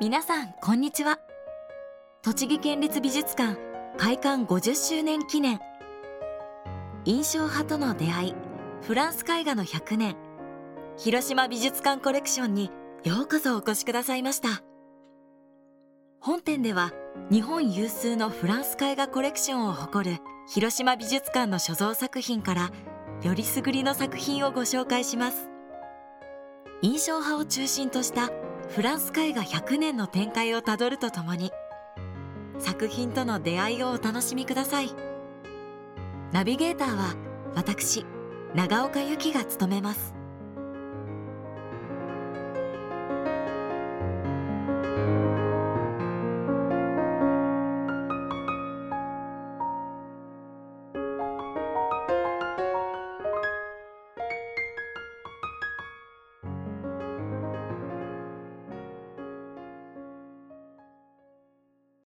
皆さんこんにちは。栃木県立美術館開館50周年記念。印象派との出会いフランス絵画の100年。広島美術館コレクションにようこそお越しくださいました。本店では日本有数のフランス絵画コレクションを誇る広島美術館の所蔵作品からよりすぐりの作品をご紹介します。印象派を中心としたフランス絵画100年の展開をたどるとともに作品との出会いをお楽しみください。ナビゲーターは私長岡由紀が務めます。